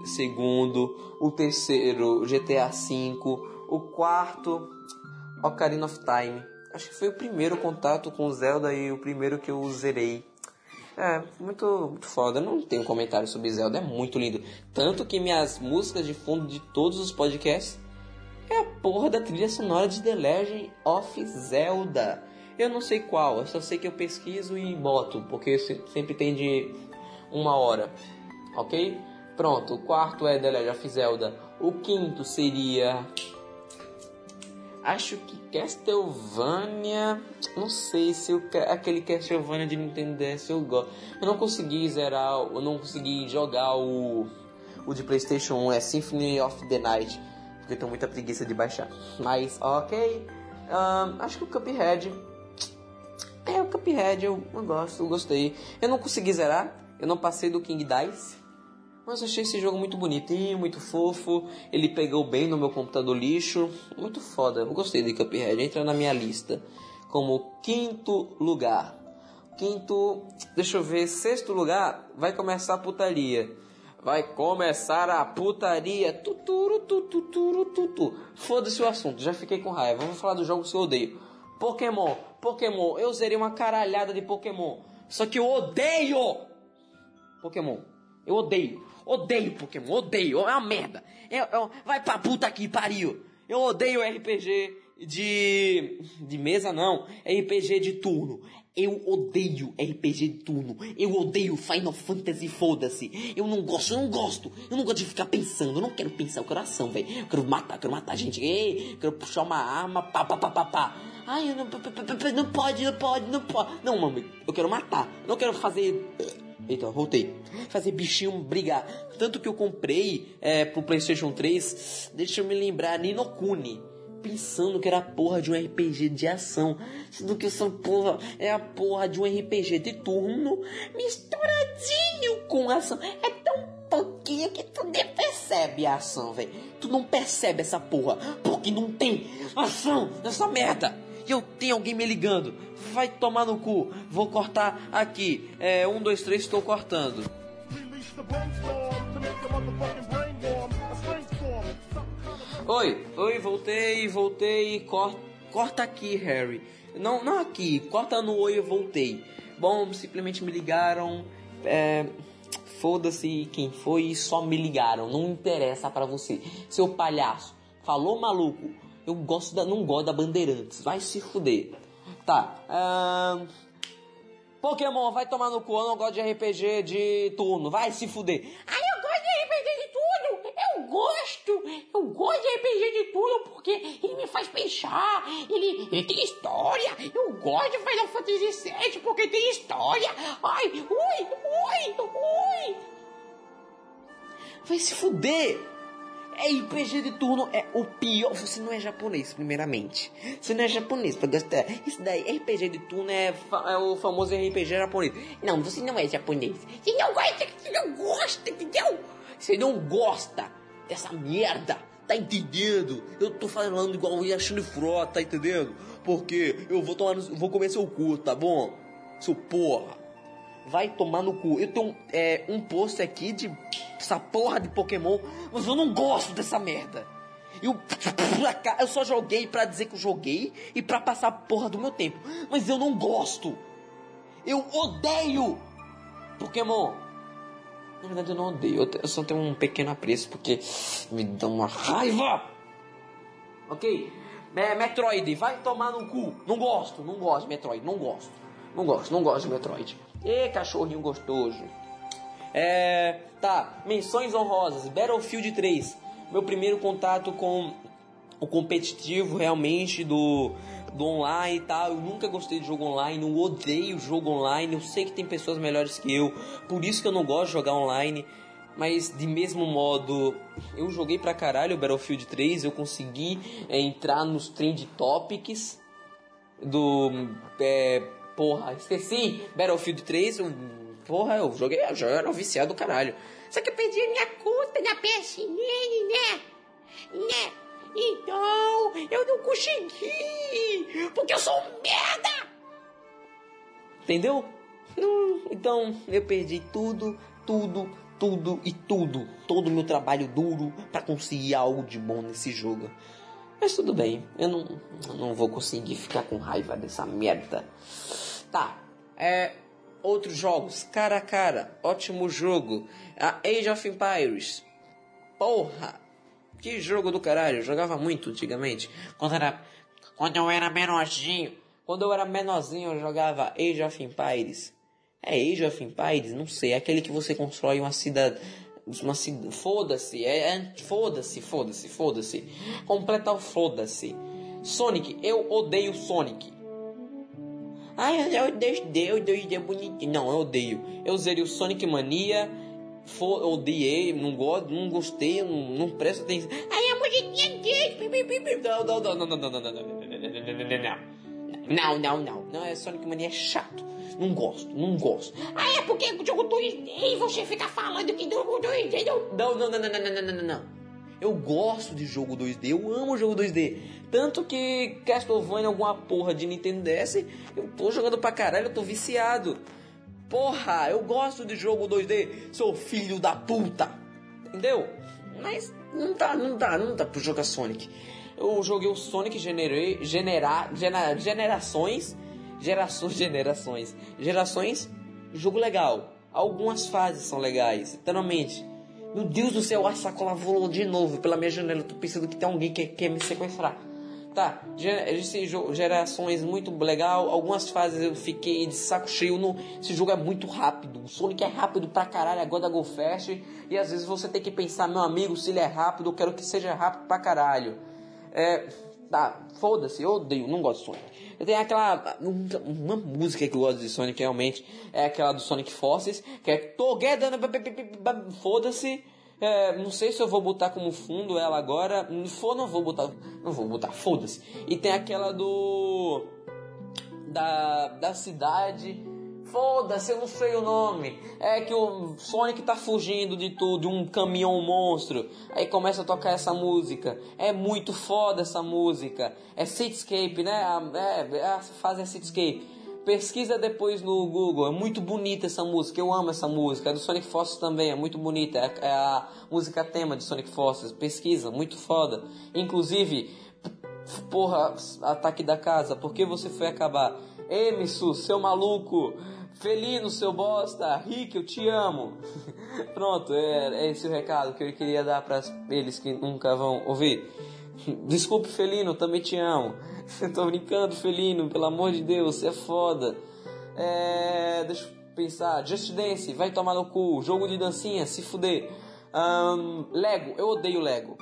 segundo, o terceiro GTA V, o quarto Ocarina of Time. Acho que foi o primeiro contato com Zelda e o primeiro que eu zerei. É, muito, muito foda. Eu não tenho comentário sobre Zelda, é muito lindo. Tanto que minhas músicas de fundo de todos os podcasts é a porra da trilha sonora de The Legend of Zelda. Eu não sei qual, eu só sei que eu pesquiso e boto, porque se- sempre tem de uma hora, ok? Pronto, o quarto é The Legend of Zelda. O quinto seria. Acho que Castlevania. Não sei se ca- aquele Castlevania de Nintendo DS eu gosto. Eu não consegui zerar, eu não consegui jogar o, o de PlayStation 1, é Symphony of the Night, porque eu tenho muita preguiça de baixar. Mas, ok. Ahn, acho que o Cuphead. É, o Cuphead eu, eu gosto, eu gostei. Eu não consegui zerar, eu não passei do King Dice. Mas achei esse jogo muito bonitinho, muito fofo. Ele pegou bem no meu computador lixo. Muito foda. Eu gostei de Cuphead. Entra na minha lista. Como quinto lugar. Quinto. Deixa eu ver. Sexto lugar. Vai começar a putaria. Vai começar a putaria. Tuturu, tuturu, tutu. Foda-se o assunto. Já fiquei com raiva. Vamos falar dos jogos que eu odeio. Pokémon. Pokémon. Eu zerei uma caralhada de Pokémon. Só que eu odeio Pokémon. Eu odeio. Odeio Pokémon. Odeio. É uma merda. É, é, vai pra puta que pariu. Eu odeio RPG de. de mesa, não. RPG de turno. Eu odeio RPG de turno. Eu odeio Final Fantasy, foda-se. Eu não gosto, eu não gosto. Eu não gosto de ficar pensando. Eu não quero pensar, eu quero ação, velho. Eu quero matar, quero matar gente. Ei, quero puxar uma arma, pá, pá, pá, pá, pá. Ai, eu não, não pode, não pode, não pode. Não, mano, eu quero matar. Eu não quero fazer. Eita, voltei. Fazer bichinho brigar. Tanto que eu comprei é, pro PlayStation 3, deixa eu me lembrar, Ninokuni pensando que era a porra de um RPG de ação, sendo que essa porra é a porra de um RPG de turno misturadinho com ação. É tão pouquinho que tu nem percebe a ação, velho. Tu não percebe essa porra, porque não tem ação nessa merda. E eu tenho alguém me ligando. Vai tomar no cu. Vou cortar aqui. É, um, dois, três, estou cortando. Release the Oi, oi, voltei, voltei. Corta, corta aqui, Harry. Não, não aqui, corta no oi, eu voltei. Bom, simplesmente me ligaram. É, Foda-se quem foi, só me ligaram. Não interessa pra você. Seu palhaço. Falou, maluco? Eu gosto da, não gosto da Bandeirantes. Vai se fuder. Tá. Pokémon, vai tomar no cu. Eu não gosto de RPG de turno. Vai se fuder. Ai, eu gosto de RPG de tudo! Eu gosto! Eu gosto de RPG de tudo porque ele me faz pensar, ele, ele tem história. Eu gosto de Final Fantasy VII porque tem história. Ai, ui, ui, ui! Vai se fuder! É RPG de turno é o pior. Você não é japonês, primeiramente. Você não é japonês pra gostar. Isso daí, RPG de turno é, é o famoso RPG japonês. Não, você não é japonês. Você não gosta, você não gosta, entendeu? Você não gosta dessa merda. Tá entendendo? Eu tô falando igual o Yashine Frota, tá entendendo? Porque eu vou tomar no, vou comer seu cu, tá bom? Seu porra. Vai tomar no cu. Eu tenho é, um post aqui de essa porra de Pokémon, mas eu não gosto dessa merda. Eu, eu só joguei pra dizer que eu joguei e pra passar a porra do meu tempo. Mas eu não gosto. Eu odeio Pokémon. Na verdade eu não odeio, eu só tenho um pequeno apreço porque me dá uma raiva. Ok? Me- Metroid, vai tomar no cu. Não gosto, não gosto de Metroid, não gosto. Não gosto, não gosto de Metroid. Ê, cachorrinho gostoso. É. Tá, menções honrosas. Battlefield 3. Meu primeiro contato com o competitivo realmente do, do online e tal. Eu nunca gostei de jogo online, eu odeio jogo online. Eu sei que tem pessoas melhores que eu, por isso que eu não gosto de jogar online. Mas de mesmo modo, eu joguei pra caralho o Battlefield 3, eu consegui é, entrar nos trend topics do. É, porra, esqueci! Battlefield 3, eu, porra, eu joguei, eu era um viciado do caralho. Só que eu perdi a minha conta na PSN, né? Né? Então, eu não consegui! Porque eu sou um merda! Entendeu? Então eu perdi tudo, tudo, tudo e tudo. Todo o meu trabalho duro pra conseguir algo de bom nesse jogo. Mas tudo bem, eu não, não vou conseguir ficar com raiva dessa merda. Tá, é. Outros jogos, cara a cara, ótimo jogo. A Age of Empires. Porra! Que jogo do caralho, eu jogava muito antigamente. Quando era. Quando eu era menorzinho. Quando eu era menorzinho eu jogava Age of Empires. É Age of Empires? Não sei, é aquele que você constrói uma cidade. Uma cidade. Foda-se, é, é- Foda-se, foda-se, foda-se. Completa o foda-se. Sonic, eu odeio Sonic. Ai, eu odeio, eu odeio, é bonitinho. Não, eu odeio. Eu zerei o Sonic Mania. Fo odiei, não gosto, não gostei, não, não presto atenção. Aí a musiquinha dele, pi, pi, pi, pi. Não, não, não, não, não, não, não, não, não, não, não, não, não, não, é Sonic Mania é chato. Não gosto, não gosto. Ah, é porque o jogo 2D e você fica falando que jogo 2D não... Não, não, não, não, não, não, não, não, não. Eu gosto de jogo 2D, eu amo jogo 2D. Tanto que Castlevania, alguma porra de Nintendo DS, eu tô jogando pra caralho, eu tô viciado. Porra, eu gosto de jogo 2D, sou filho da puta. Entendeu? Mas não dá, não dá, não dá pra jogar Sonic. Eu joguei o Sonic generei, genera, gena, generações, gerações, [LAUGHS] gerações jogo legal. Algumas fases são legais, literalmente. Meu Deus do céu, a sacola voou de novo pela minha janela. Eu tô pensando que tem alguém que quer me sequestrar. Tá, jogo, gerações muito legal. Algumas fases eu fiquei de saco cheio. No, esse jogo é muito rápido. O Sonic é rápido pra caralho, agora da Go Fast. E às vezes você tem que pensar, meu amigo, se ele é rápido, eu quero que seja rápido pra caralho. É. Tá, foda-se, eu odeio, não gosto de Sonic. Eu tenho aquela. Uma música que eu gosto de Sonic realmente é aquela do Sonic Forces, que é Together. Foda-se. É, não sei se eu vou botar como fundo ela agora. For, não vou botar. Não vou botar, foda-se. E tem aquela do. Da, da cidade. Foda-se, eu não sei o nome. É que o Sonic tá fugindo de tudo, de um caminhão monstro. Aí começa a tocar essa música. É muito foda essa música. É Cityscape, né? É, é, a fase é Cityscape. Pesquisa depois no Google, é muito bonita essa música, eu amo essa música. A do Sonic Forces também é muito bonita, é, é a música tema de Sonic Forces. Pesquisa, muito foda. Inclusive, porra, ataque da casa, por que você foi acabar? Emissu, seu maluco, felino, seu bosta, Rick, eu te amo. [LAUGHS] Pronto, é, é esse o recado que eu queria dar para eles que nunca vão ouvir. Desculpe, felino, também te amo. [LAUGHS] Tô brincando, felino, pelo amor de Deus, você é foda. É. Deixa eu pensar. Just Dance, vai tomar no cu. Jogo de dancinha, se fuder. Um, Lego, eu odeio Lego.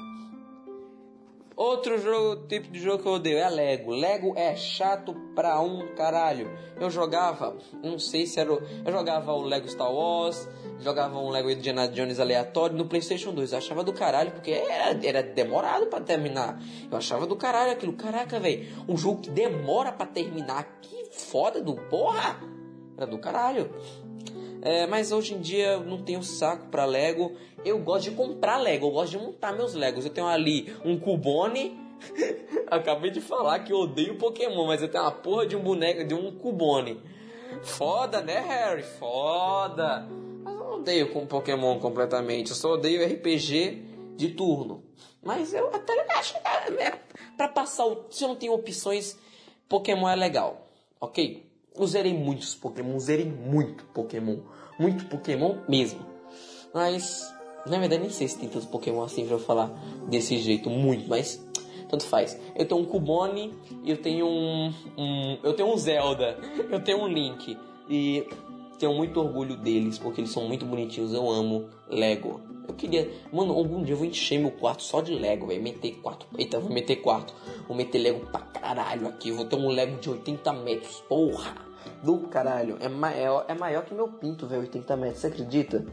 Outro jogo, tipo de jogo que eu odeio é Lego. Lego é chato pra um caralho. Eu jogava, não sei se era. Eu jogava o Lego Star Wars, jogava um Lego Indiana Jones aleatório no PlayStation 2. Eu achava do caralho porque era, era demorado para terminar. Eu achava do caralho aquilo. Caraca, velho, um jogo que demora para terminar. Que foda do porra! Era do caralho. É, mas hoje em dia eu não tenho saco para Lego. Eu gosto de comprar Lego, eu gosto de montar meus Legos. Eu tenho ali um Cubone. [LAUGHS] Acabei de falar que eu odeio Pokémon, mas eu tenho uma porra de um boneco, de um Cubone. Foda, né, Harry? Foda. Mas eu não odeio com Pokémon completamente. Eu só odeio RPG de turno. Mas eu até acho que é, pra passar o. Se eu não tenho opções, Pokémon é legal. Ok? Eu zerei muitos Pokémon, zerei muito Pokémon. Muito Pokémon mesmo. Mas, na verdade, nem sei se tem tantos Pokémon assim pra eu falar desse jeito, muito, mas tanto faz. Eu tenho um Cubone eu tenho um, um, Eu tenho um Zelda, eu tenho um Link. E tenho muito orgulho deles, porque eles são muito bonitinhos. Eu amo Lego. Eu queria. Mano, algum dia eu vou encher meu quarto só de Lego, velho. Meter quarto. Eita, vou meter quarto. Vou meter Lego pra caralho aqui. Vou ter um Lego de 80 metros. Porra! do caralho. É maior, é maior que meu pinto, velho, 80 metros. Você acredita?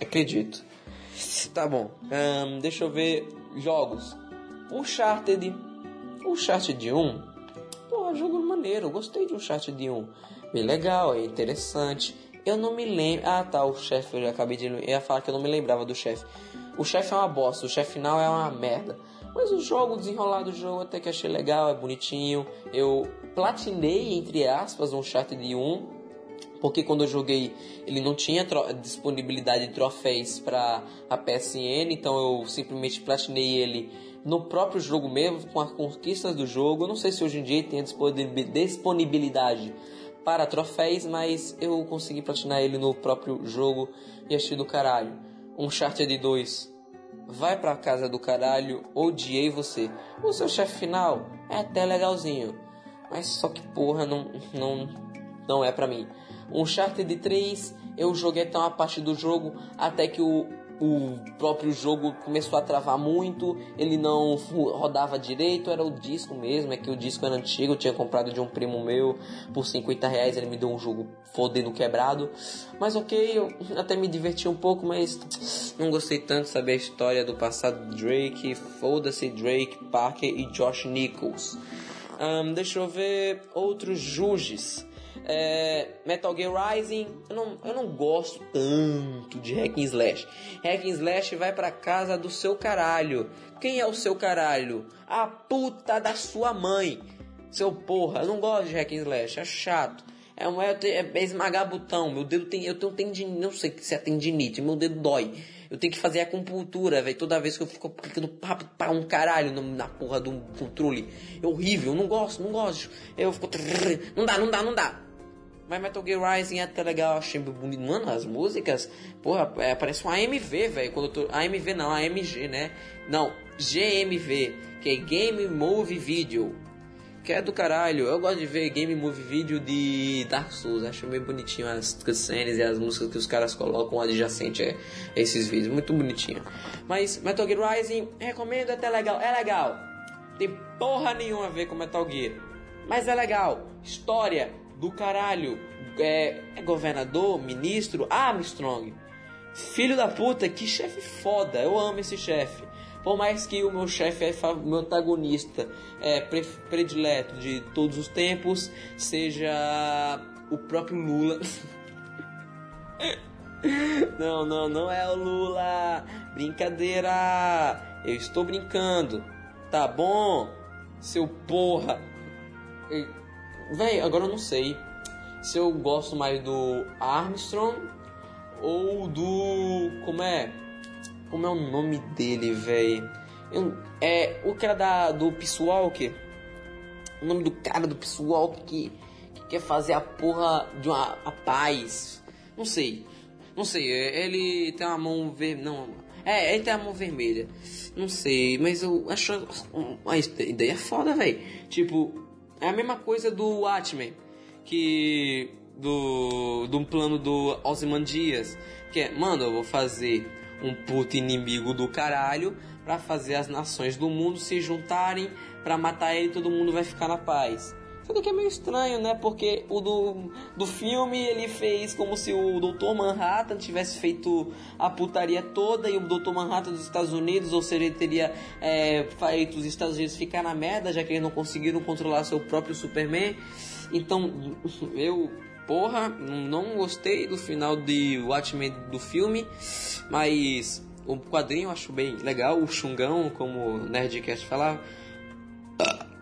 Acredito. Tá bom. Um, deixa eu ver. Jogos. Uncharted. Uncharted 1. Pô, jogo maneiro. Gostei de Uncharted 1. Bem legal, é interessante. Eu não me lembro. Ah, tá. O chefe, eu acabei de. Eu ia falar que eu não me lembrava do chefe. O chefe é uma bosta. O chefe final é uma merda. Mas o jogo, o desenrolar do jogo, até que achei legal, é bonitinho. Eu platinei, entre aspas, um Uncharted 1, porque quando eu joguei ele não tinha disponibilidade de troféus para a PSN, então eu simplesmente platinei ele no próprio jogo mesmo, com as conquistas do jogo. Eu não sei se hoje em dia tem disponibilidade para troféus, mas eu consegui platinar ele no próprio jogo e achei do caralho. Um Uncharted 2 vai pra casa do caralho, odiei você. O seu chefe final é até legalzinho, mas só que porra, não, não, não é pra mim. Um Uncharted 3, eu joguei até uma parte do jogo até que o o próprio jogo começou a travar muito, ele não rodava direito, era o disco mesmo, é que o disco era antigo, eu tinha comprado de um primo meu por 50 reais, ele me deu um jogo fodendo quebrado. Mas ok, eu até me diverti um pouco, mas não gostei tanto de saber a história do passado do Drake, foda-se Drake, Parker e Josh Nichols. Um, deixa eu ver outros Juges. É, Metal Gear Rising, eu não, eu não gosto tanto de Hack and Slash. Hack and Slash vai pra casa do seu caralho. Quem é o seu caralho? A puta da sua mãe. Seu porra, eu não gosto de Hack and Slash, é chato. É, uma, é, é esmagar botão. Meu dedo tem. Eu tenho tendinite. Não sei se é tendinite. Meu dedo dói. Eu tenho que fazer a compultura, velho. Toda vez que eu fico clicando papo para um caralho na porra do controle. É horrível. Eu não gosto, não gosto. Eu fico. Não dá, não dá, não dá. Mas Metal Gear Rising é até legal, achei bonito. Mano, as músicas, porra, é, parece um AMV, velho. Quando tô. AMV não, AMG, né? Não, GMV, que é Game Movie Video. Que é do caralho. Eu gosto de ver Game Movie Video de Dark Souls. Acho meio bonitinho as cutscenes e as músicas que os caras colocam adjacente a esses vídeos. Muito bonitinho. Mas Metal Gear Rising, recomendo, é até legal. É legal. Tem porra nenhuma a ver com Metal Gear. Mas é legal. História do caralho. É, é governador, ministro, Armstrong. Filho da puta, que chefe foda. Eu amo esse chefe. Por mais que o meu chefe é meu antagonista é pre- predileto de todos os tempos seja o próprio Lula. [LAUGHS] não, não, não é o Lula. Brincadeira. Eu estou brincando. Tá bom? Seu porra. Véi, agora eu não sei se eu gosto mais do Armstrong ou do. Como é? Como é o nome dele, véi? Eu- É o cara da, do Walker. O nome do cara do Walker que, que quer fazer a porra de uma a paz. Não sei. Não sei, é- ele tem uma mão ver Não, é, ele tem a mão vermelha. Não sei, mas eu acho. A ideia é foda, velho. Tipo, é a mesma coisa do Watchmen. Que. Do. Do plano do Ozymandias. Que é, mano, eu vou fazer um puto inimigo do caralho. Pra fazer as nações do mundo se juntarem. Pra matar ele todo mundo vai ficar na paz. Só que é meio estranho, né? Porque o do, do filme ele fez como se o Dr. Manhattan tivesse feito a putaria toda e o Dr. Manhattan dos Estados Unidos, ou seja, ele teria é, feito os Estados Unidos ficar na merda, já que eles não conseguiram controlar seu próprio Superman. Então, eu, porra, não gostei do final de Watchmen do filme, mas o quadrinho eu acho bem legal, o Xungão, como o Nerdcast falava.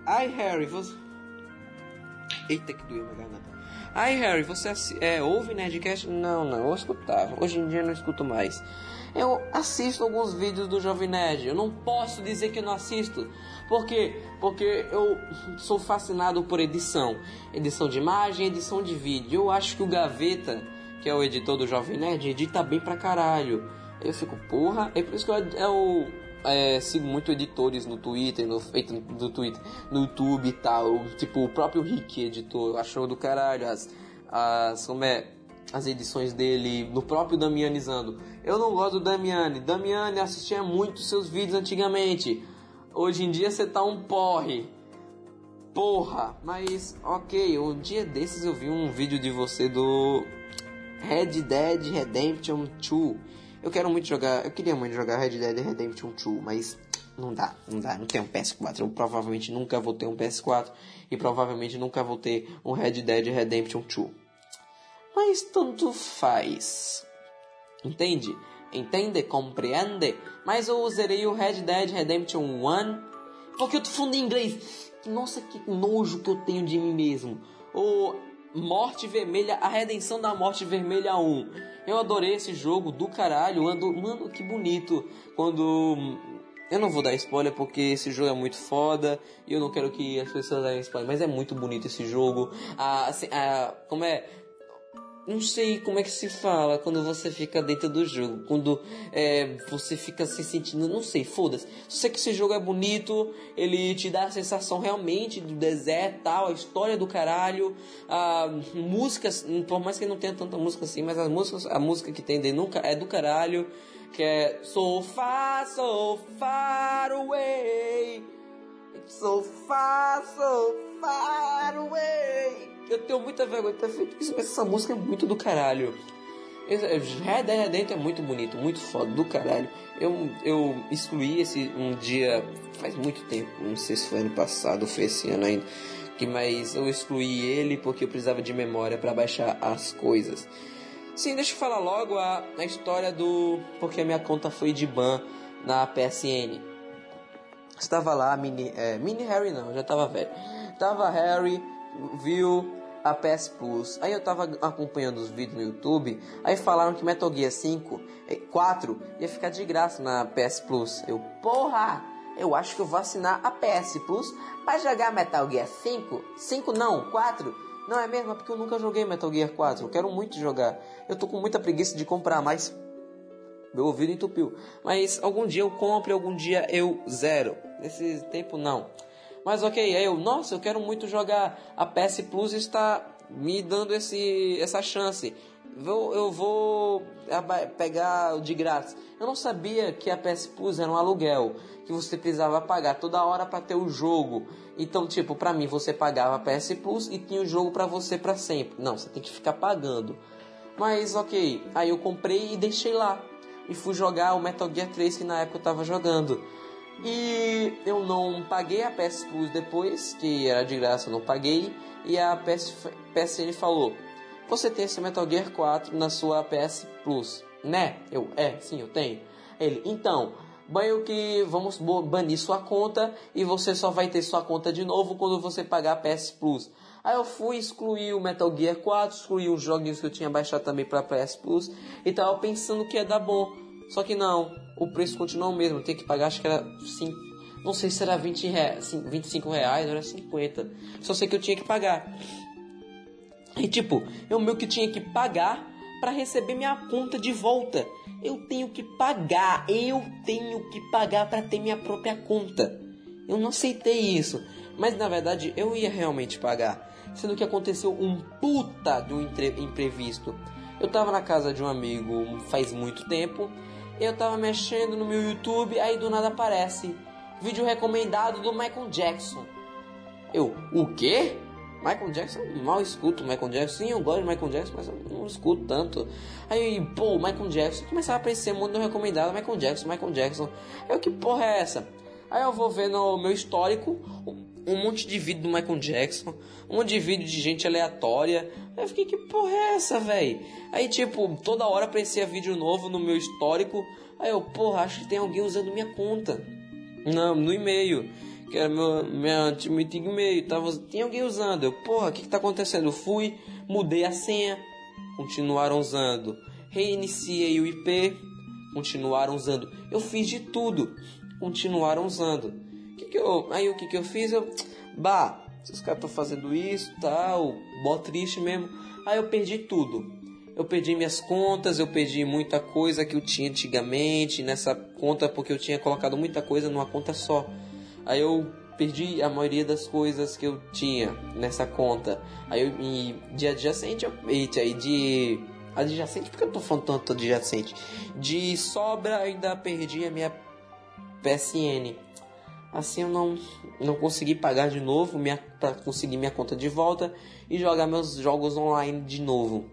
Ai, Harry, você. Eita, que doeu minha garganta. Ai, Harry, você é, ouve Nerdcast? Não, não, eu escutava. Hoje em dia eu não escuto mais. Eu assisto alguns vídeos do Jovem Nerd. Eu não posso dizer que eu não assisto. Por quê? Porque eu sou fascinado por edição. Edição de imagem, edição de vídeo. Eu acho que o Gaveta, que é o editor do Jovem Nerd, edita bem pra caralho. Eu fico, porra, é por isso que eu, eu é, sigo muito editores no Twitter, no, eita, no Twitter, no YouTube e tal. Tipo, o próprio Rick, editor, eu acho do caralho. As, as, como é, as edições dele, no próprio Damianizando. Eu não gosto do Damiani. Damiani assistia muito seus vídeos antigamente. Hoje em dia você tá um porre. Porra, mas ok, um dia desses eu vi um vídeo de você do Red Dead Redemption 2. Eu quero muito jogar, eu queria muito jogar Red Dead Redemption 2, mas não dá, não dá, não tenho um PS4. Eu provavelmente nunca vou ter um PS4 e provavelmente nunca vou ter um Red Dead Redemption 2. Mas tanto faz. Entende? Entende? Compreende? Mas eu userei o Red Dead Redemption 1 porque eu tô falando em inglês. Nossa, que nojo que eu tenho de mim mesmo. O Morte Vermelha, a Redenção da Morte Vermelha 1. Eu adorei esse jogo do caralho. Ando, mano, que bonito. Quando. Eu não vou dar spoiler porque esse jogo é muito foda e eu não quero que as pessoas dêem spoiler, mas é muito bonito esse jogo. Ah, assim, ah, como é? Não sei como é que se fala quando você fica dentro do jogo. Quando é, você fica se sentindo. Não sei, foda-se. Sei que esse jogo é bonito, ele te dá a sensação realmente do deserto tal, a história do caralho. A músicas, por mais que não tenha tanta música assim, mas as músicas, a música que tem dele nunca é do caralho. Que é So far, so far away. So far, so far away. Eu tenho muita vergonha de ter feito isso, mas essa música é muito do caralho. Red Dead Redemption é muito bonito, muito foda, do caralho. Eu, eu excluí esse um dia, faz muito tempo, não sei se foi ano passado ou foi esse ano ainda. Que, mas eu excluí ele porque eu precisava de memória para baixar as coisas. Sim, deixa eu falar logo a, a história do. Porque a minha conta foi de ban na PSN. Estava lá, mini, é, mini Harry não, já estava velho. Tava Harry, viu a PS Plus. Aí eu tava acompanhando os vídeos no YouTube, aí falaram que Metal Gear 5, eh, 4 ia ficar de graça na PS Plus. Eu, porra, eu acho que eu vou assinar a PS Plus para jogar Metal Gear 5. 5 não, 4. Não é mesmo? É porque eu nunca joguei Metal Gear 4. Eu quero muito jogar. Eu tô com muita preguiça de comprar, mas meu ouvido entupiu. Mas algum dia eu compro, algum dia eu zero. Nesse tempo não. Mas ok, aí eu, nossa, eu quero muito jogar. A PS Plus está me dando esse, essa chance. Vou, eu vou pegar de grátis. Eu não sabia que a PS Plus era um aluguel, que você precisava pagar toda hora para ter o jogo. Então, tipo, para mim você pagava a PS Plus e tinha o jogo para você para sempre. Não, você tem que ficar pagando. Mas ok, aí eu comprei e deixei lá. E fui jogar o Metal Gear 3 que na época eu tava jogando. E eu não paguei a PS Plus depois, que era de graça, eu não paguei. E a PS, PSN falou: Você tem esse Metal Gear 4 na sua PS Plus, né? Eu, é, sim, eu tenho. Ele, então, banho que vamos banir sua conta e você só vai ter sua conta de novo quando você pagar a PS Plus. Aí eu fui excluir o Metal Gear 4, excluir os joguinhos que eu tinha baixado também para PS Plus e tava pensando que ia dar bom. Só que não, o preço continua o mesmo, tem que pagar, acho que era 5, não sei se era 20 reais, 25 reais era 50. Só sei que eu tinha que pagar. E tipo, eu meio que tinha que pagar para receber minha conta de volta. Eu tenho que pagar, eu tenho que pagar para ter minha própria conta. Eu não aceitei isso, mas na verdade eu ia realmente pagar, sendo que aconteceu um puta um imprevisto. Eu tava na casa de um amigo faz muito tempo, eu tava mexendo no meu YouTube, aí do nada aparece vídeo recomendado do Michael Jackson. Eu, o quê? Michael Jackson, mal escuto Michael Jackson. Sim, eu gosto de Michael Jackson, mas eu não escuto tanto. Aí, pô, Michael Jackson. Começava a aparecer muito recomendado Michael Jackson, Michael Jackson. Aí, que porra é essa? Aí eu vou ver no meu histórico um monte de vídeo do Michael Jackson, um monte de vídeo de gente aleatória. Aí eu fiquei, que porra é essa, velho? Aí, tipo, toda hora aparecia vídeo novo no meu histórico. Aí eu, porra, acho que tem alguém usando minha conta. Não, no e-mail que era meu, minha antigo e-mail, tava, tinha alguém usando. Eu, porra, o que, que tá acontecendo? Eu fui, mudei a senha, continuaram usando. Reiniciei o IP, continuaram usando. Eu fiz de tudo, continuaram usando. Que que eu, aí o que, que eu fiz? Eu, bah, esses caras estão fazendo isso, tal, bó triste mesmo. Aí eu perdi tudo. Eu perdi minhas contas, eu perdi muita coisa que eu tinha antigamente nessa conta porque eu tinha colocado muita coisa numa conta só. Aí eu perdi a maioria das coisas que eu tinha nessa conta. Aí eu, e de adjacente, eu, eita, aí de adjacente, porque eu tô falando tanto adjacente? De sobra ainda perdi a minha PSN. Assim eu não, não consegui pagar de novo pra conseguir minha conta de volta e jogar meus jogos online de novo.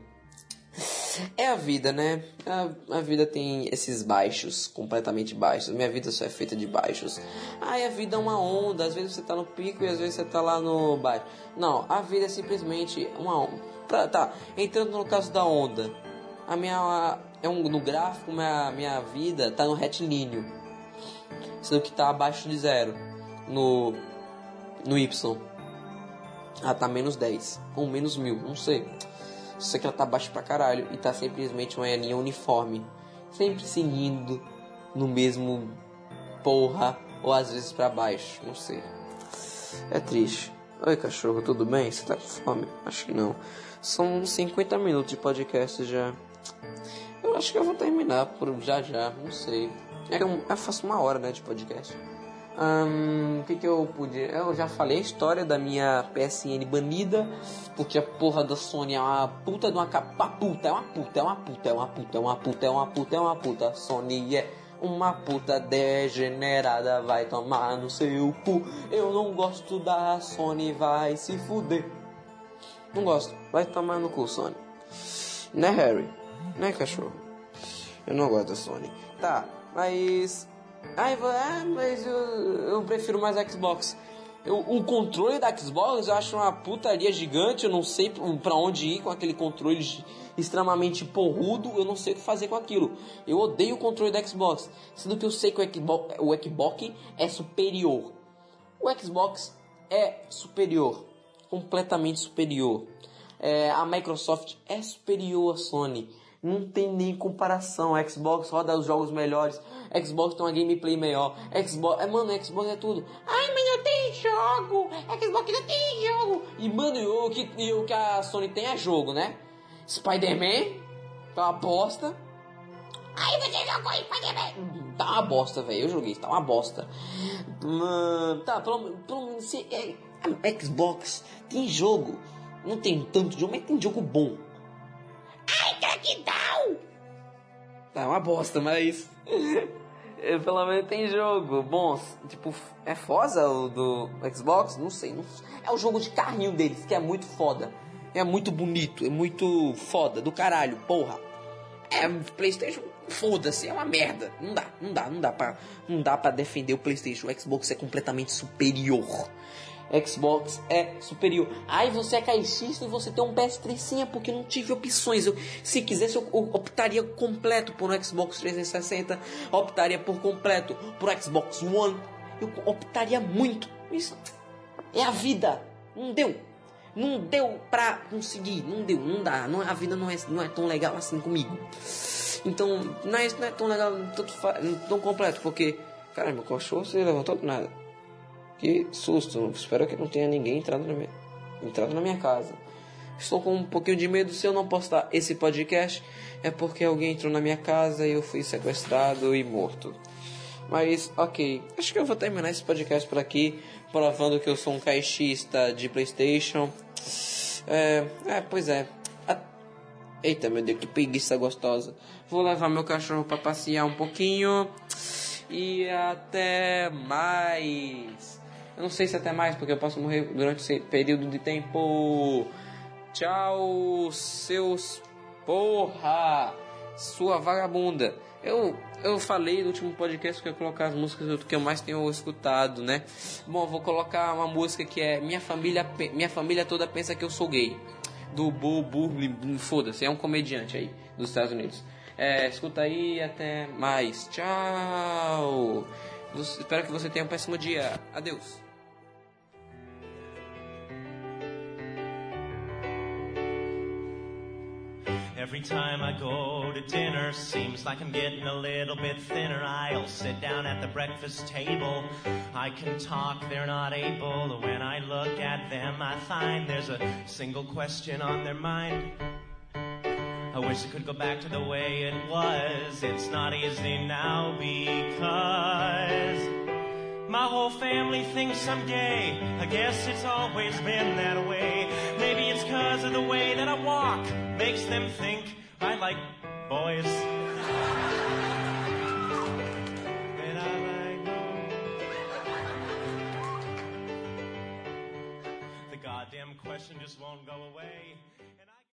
É a vida, né? A, a, vida tem esses baixos, completamente baixos. Minha vida só é feita de baixos. Ai, a vida é uma onda. Às vezes você tá no pico e às vezes você tá lá no baixo. Não, a vida é simplesmente uma onda. Pra, tá, entrando no caso da onda. A minha. É um, no gráfico, minha, minha vida tá no retilíneo. Sendo que tá abaixo de zero. No. No Y. Ah, tá menos 10. Ou menos mil, não sei. Só que ela tá baixa pra caralho e tá simplesmente uma linha uniforme. Sempre seguindo no mesmo porra, ou às vezes para baixo, não sei. É triste. Oi cachorro, tudo bem? Você tá com fome? Acho que não. São 50 minutos de podcast já. Eu acho que eu vou terminar por já já, não sei. É que eu, faço uma hora né, de podcast. O um, que, que eu podia. Eu já falei a história da minha PSN banida, porque a porra da Sony é uma puta de uma capa. Puta, é uma puta, é uma puta, é uma puta, é uma puta, é uma puta, é uma puta. Sony é uma puta degenerada, vai tomar no seu cu. Eu não gosto da Sony, vai se fuder. Não gosto, vai tomar no cu, Sony. Né, Harry? Né, cachorro? Eu não gosto da Sony. Tá, mas Ai, ah, mas eu, eu prefiro mais Xbox. Eu, o controle da Xbox eu acho uma putaria gigante. Eu não sei para onde ir com aquele controle extremamente porrudo. Eu não sei o que fazer com aquilo. Eu odeio o controle da Xbox. Sendo que eu sei que o Xbox, o Xbox é superior. O Xbox é superior. Completamente superior. É, a Microsoft é superior à Sony. Não tem nem comparação. Xbox roda os jogos melhores. Xbox tem uma gameplay melhor. Xbox. É, mano, Xbox é tudo. Ai, mas eu tenho jogo. Xbox não tem jogo. E, mano, o que, o que a Sony tem é jogo, né? Spider-Man, tá uma bosta. Aí você jogou Spider-Man. Tá uma bosta, velho. Eu joguei, tá uma bosta. Mano, tá, pelo, pelo menos se, é, Xbox tem jogo. Não tem tanto jogo, mas tem jogo bom. Ai, Crackdown. Tá uma bosta, mas. [LAUGHS] Pelo menos tem jogo. Bom, tipo, é Forza o do Xbox? Não sei. Não... É o jogo de carrinho deles, que é muito foda. É muito bonito, é muito foda, do caralho, porra. É, Playstation, foda-se, é uma merda. Não dá, não dá, não dá pra, não dá pra defender o Playstation. O Xbox é completamente superior. Xbox é superior. Aí você é caixista e você tem um PS3 sim, é porque não tive opções. Eu, se quisesse, eu, optaria completo por um Xbox 360, optaria por completo por Xbox One. Eu optaria muito. Isso é a vida. Não deu. Não deu pra conseguir. Não deu, não dá. Não, a vida não é, não é tão legal assim comigo. Então, não é, não é tão legal, fa- tão completo, porque. Cara, meu cachorro se levantou do nada. Que susto. Espero que não tenha ninguém entrado na minha, entrado na minha casa. Estou com um pouquinho de medo se eu não postar esse podcast. É porque alguém entrou na minha casa e eu fui sequestrado e morto. Mas, ok. Acho que eu vou terminar esse podcast por aqui. Provando que eu sou um caixista de Playstation. É, é pois é. A- Eita, meu Deus, que preguiça gostosa. Vou levar meu cachorro para passear um pouquinho. E até mais. Eu não sei se até mais, porque eu posso morrer durante esse período de tempo. Tchau, seus porra, sua vagabunda. Eu, eu falei no último podcast que eu ia colocar as músicas que eu mais tenho escutado, né? Bom, vou colocar uma música que é Minha Família, Minha família Toda Pensa Que Eu Sou Gay. Do Bo Burley, foda-se, é um comediante aí dos Estados Unidos. É, escuta aí, até mais. Tchau. Espero que você tenha um péssimo dia. Adeus. Every time I go to dinner, seems like I'm getting a little bit thinner. I'll sit down at the breakfast table. I can talk, they're not able. When I look at them, I find there's a single question on their mind. I wish it could go back to the way it was. It's not easy now because my whole family thinks I'm gay. I guess it's always been that way. Cause of the way that I walk. Makes them think I like boys. And I like boys. The goddamn question just won't go away.